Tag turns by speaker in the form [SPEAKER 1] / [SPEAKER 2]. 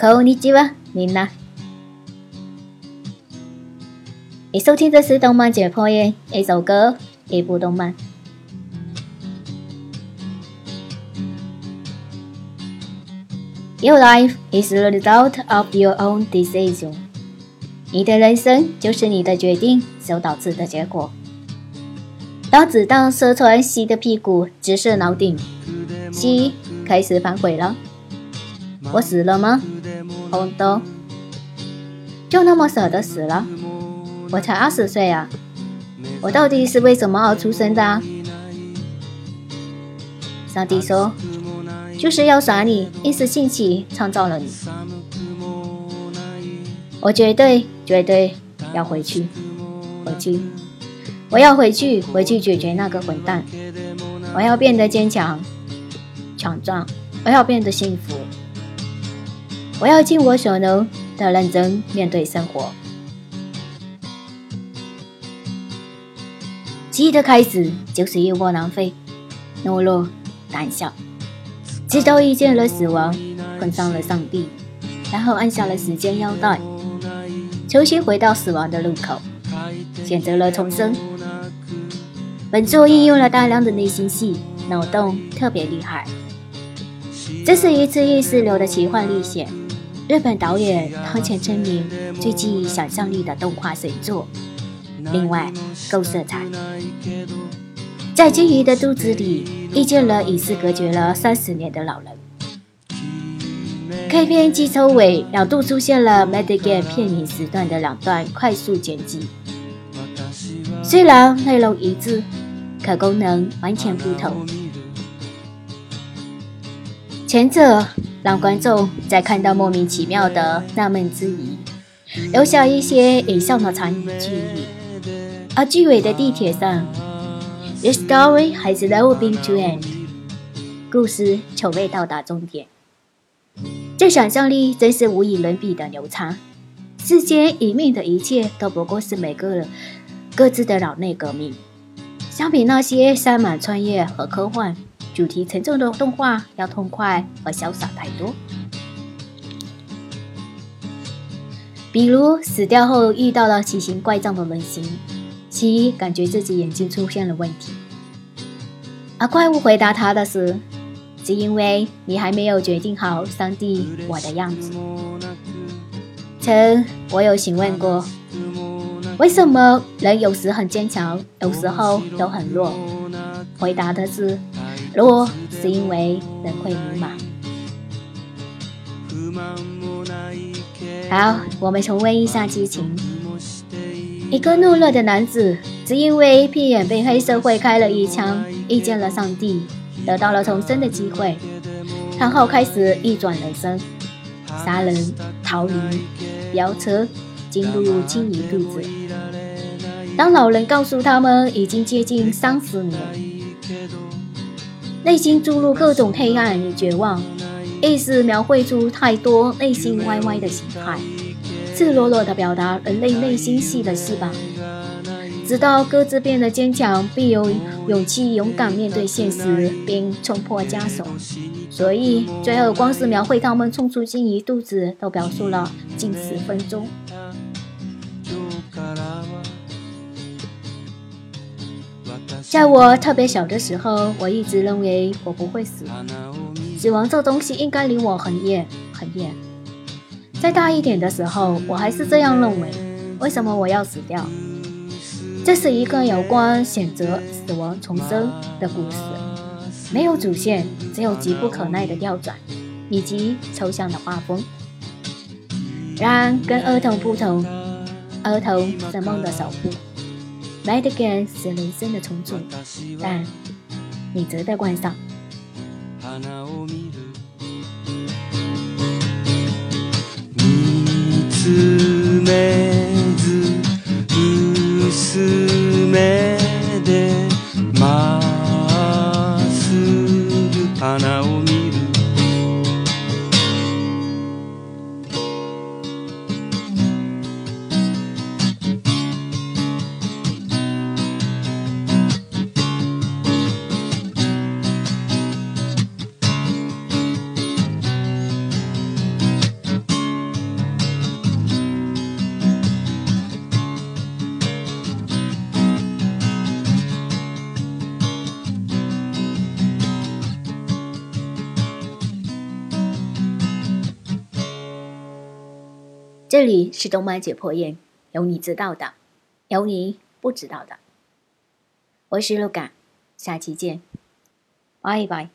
[SPEAKER 1] こんにちは，みんな。你收听的是动漫解剖院，一首歌，一部动漫。Your life is the result of your own decision。你的人生就是你的决定所导致的结果。当子弹射穿西的屁股，直射脑顶，西开始反悔了。我死了吗？ 红豆，就那么舍得死了？我才二十岁啊！我到底是为什么而出生的啊？上帝说。就是要耍你，一时兴起创造了你。我绝对绝对要回去，回去，我要回去，回去解决那个混蛋。我要变得坚强、强壮，我要变得幸福。我要尽我所能的认真面对生活。记忆的开始就是一窝囊废、懦弱、胆小。直到遇见了死亡，碰上了上帝，然后按下了时间腰带，重新回到死亡的路口，选择了重生。本作应用了大量的内心戏，脑洞特别厉害。这是一次意识流的奇幻历险，日本导演汤浅证明最具想象力的动画神作。另外，够色彩。在金鱼的肚子里，遇见了与世隔绝了三十年的老人。开篇及收尾两度出现了 Medigan 片名时段的两段快速剪辑，虽然内容一致，可功能完全不同。前者让观众在看到莫名其妙的纳闷之余，留下一些隐象的残余记忆，而剧尾的地铁上。The story has never been to end。故事从未到达终点。这想象力真是无与伦比的流畅。世间隐秘的一切都不过是每个人各自的脑内革命。相比那些塞满穿越和科幻主题沉重的动画，要痛快和潇洒太多。比如死掉后遇到了奇形怪状的人形。其感觉自己眼睛出现了问题，而怪物回答他的是：“只因为你还没有决定好上帝我的样子。”曾我有询问过，为什么人有时很坚强，有时候都很弱？回答的是：弱是因为人会迷茫。好，我们重温一下剧情。一个懦弱的男子，只因为屁眼被黑社会开了一枪，遇见了上帝，得到了重生的机会，然后开始逆转人生，杀人、逃离、飙车，进入金鱼肚子。当老人告诉他们已经接近三十年，内心注入各种黑暗与绝望，意识描绘出太多内心歪歪的形态。赤裸裸地表达人类内心戏的翅膀，直到各自变得坚强，并有勇气勇敢面对现实，并冲破枷锁。所以，最后光是描绘他们冲出金鱼肚子，都表述了近十分钟。在我特别小的时候，我一直认为我不会死，死亡这东西应该离我很远很远。再大一点的时候，我还是这样认为。为什么我要死掉？这是一个有关选择、死亡、重生的故事，没有主线，只有急不可耐的调转，以及抽象的画风。然而跟儿童不同，儿童是梦的守护买的干是人生的重组但你值得观赏。子这里是动漫解剖院，有你知道的，有你不知道的。我是陆感，下期见，拜拜。